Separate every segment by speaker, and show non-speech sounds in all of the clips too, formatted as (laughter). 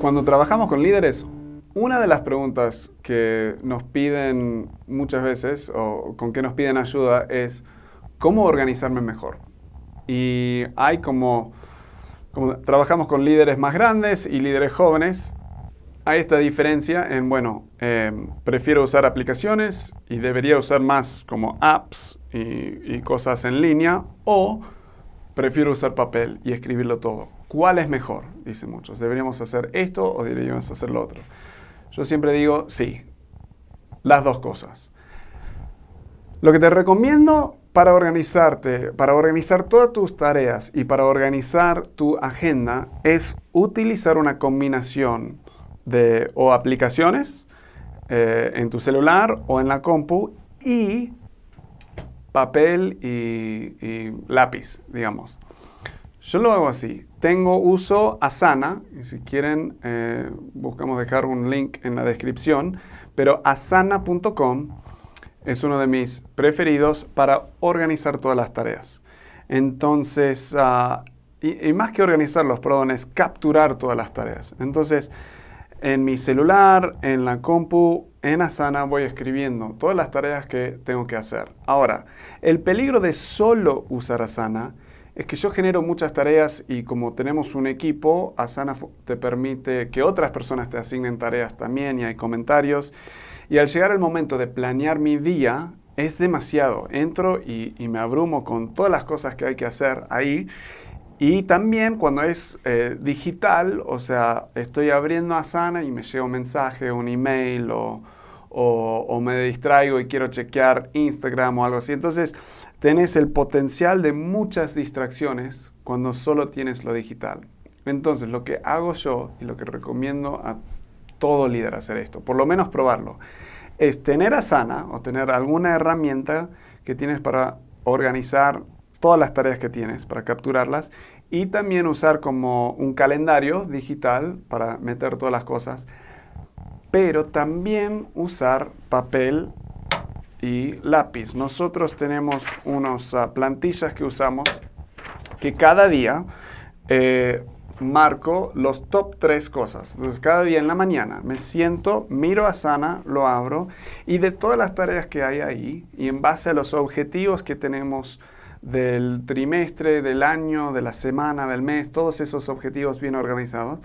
Speaker 1: Cuando trabajamos con líderes, una de las preguntas que nos piden muchas veces o con que nos piden ayuda es cómo organizarme mejor. Y hay como, como trabajamos con líderes más grandes y líderes jóvenes, hay esta diferencia en, bueno, em, prefiero usar aplicaciones y debería usar más como apps y, y cosas en línea o prefiero usar papel y escribirlo todo. ¿Cuál es mejor? Dicen muchos. ¿Deberíamos hacer esto o deberíamos hacer lo otro? Yo siempre digo, sí, las dos cosas. Lo que te recomiendo para organizarte, para organizar todas tus tareas y para organizar tu agenda es utilizar una combinación de o aplicaciones eh, en tu celular o en la compu y papel y lápiz, digamos. Yo lo hago así. Tengo uso Asana, y si quieren, eh, buscamos dejar un link en la descripción, pero asana.com es uno de mis preferidos para organizar todas las tareas. Entonces, ah, y, más que organizarlos, perdón, es capturar todas las tareas. Entonces, en mi celular, en la compu, en Asana voy escribiendo todas las tareas que tengo que hacer. Ahora, el peligro de solo usar Asana es que yo genero muchas tareas y como tenemos un equipo, Asana te permite que otras personas te asignen tareas también y hay comentarios. Y al llegar el momento de planear mi día, es demasiado. Entro y, me abrumo con todas las cosas que hay que hacer ahí. Y también cuando es eh, digital, o sea, estoy abriendo Asana y me llega un mensaje, un email o, o me distraigo y quiero chequear Instagram o algo así. Entonces, tenés el potencial de muchas distracciones cuando solo tienes lo digital. Entonces, lo que hago yo y lo que recomiendo a todo líder hacer esto, por lo menos probarlo, es tener Asana o tener alguna herramienta que tienes para organizar todas las tareas que tienes, para capturarlas y también usar como un calendario digital para meter todas las cosas, pero también usar papel y lápiz. Nosotros tenemos unas ah, plantillas que usamos que cada día eh, marco los top tres cosas. Entonces, cada día en la mañana me siento, miro a Sana, lo abro y de todas las tareas que hay ahí y en base a los objetivos que tenemos del trimestre, del año, de la semana, del mes, todos esos objetivos bien organizados,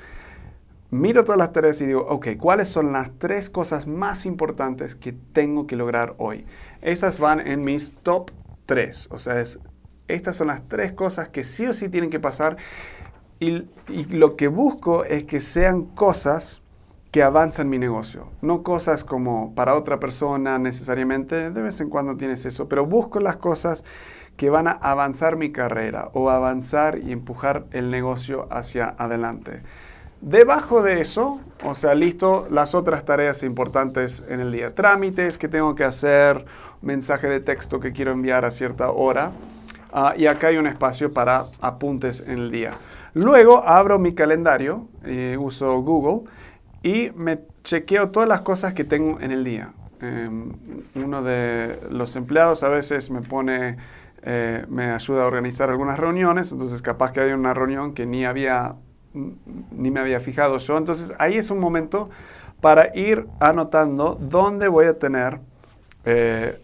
Speaker 1: miro todas las tareas y digo, ok, ¿cuáles son las tres cosas más importantes que tengo que lograr hoy? Esas van en mis top tres. O sea, estas son las tres cosas que sí o sí tienen que pasar. Y, y lo que busco es que sean cosas que avanzan mi negocio. No cosas como para otra persona necesariamente, de vez en cuando tienes eso, pero busco las cosas que van a avanzar mi carrera o avanzar y empujar el negocio hacia adelante. Debajo de eso, o sea, listo, las otras tareas importantes en el día. Trámites que tengo que hacer, mensaje de texto que quiero enviar a cierta hora. Ah, y acá hay un espacio para apuntes en el día. Luego abro mi calendario, eh, uso Google y me chequeo todas las cosas que tengo en el día. Em, uno de los empleados a veces me pone, eh, me ayuda a organizar algunas reuniones, entonces capaz que hay una reunión que ni había, ni me había fijado yo. Entonces ahí es un momento para ir anotando dónde voy a tener eh,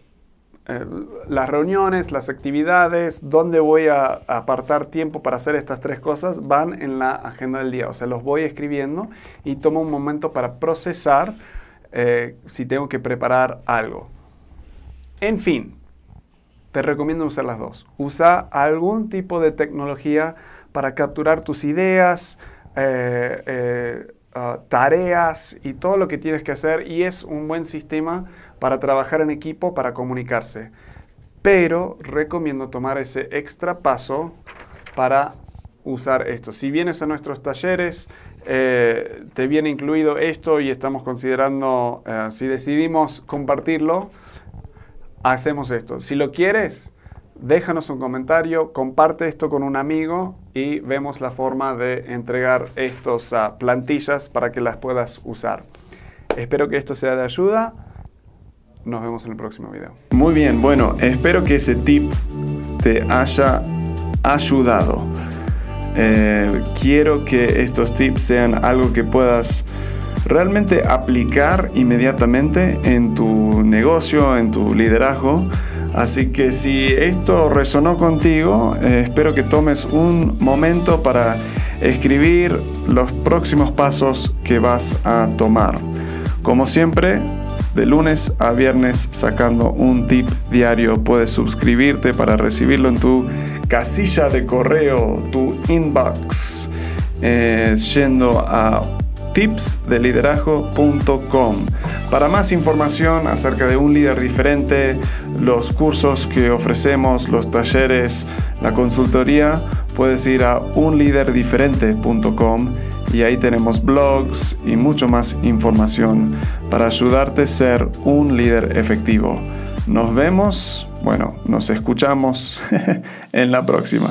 Speaker 1: las reuniones, las actividades, dónde voy a apartar tiempo para hacer estas tres cosas, van en la agenda del día. O sea, los voy escribiendo y tomo un momento para procesar eh, si tengo que preparar algo. En fin, te recomiendo usar las dos. Usa algún tipo de tecnología para capturar tus ideas, eh, eh, ah, tareas y todo lo que tienes que hacer y es un buen sistema para trabajar en equipo, para comunicarse. Pero recomiendo tomar ese extra paso para usar esto. Si vienes a nuestros talleres, eh, te viene incluido esto y estamos considerando, si decidimos compartirlo, hacemos esto. Si lo quieres, déjanos un comentario, comparte esto con un amigo y vemos la forma de entregar estas ah, plantillas para que las puedas usar. Espero que esto sea de ayuda. Nos vemos en el próximo video.
Speaker 2: Muy bien, bueno, espero que ese tip te haya ayudado. Eh, quiero que estos tips sean algo que puedas realmente aplicar inmediatamente en tu negocio, en tu liderazgo. Así que si esto resonó contigo, eh, espero que tomes un momento para escribir los próximos pasos que vas a tomar. Como siempre, de lunes a viernes sacando un tip diario. Puedes suscribirte para recibirlo en tu casilla de correo, tu inbox, eh, yendo a tipsdeliderazgo.com. Para más información acerca de un líder diferente, los cursos que ofrecemos, los talleres, la consultoría, puedes ir a unliderdiferente.com y ahí tenemos blogs y mucho más información para ayudarte a ser un líder efectivo. Nos vemos, bueno, nos escuchamos (laughs) en la próxima.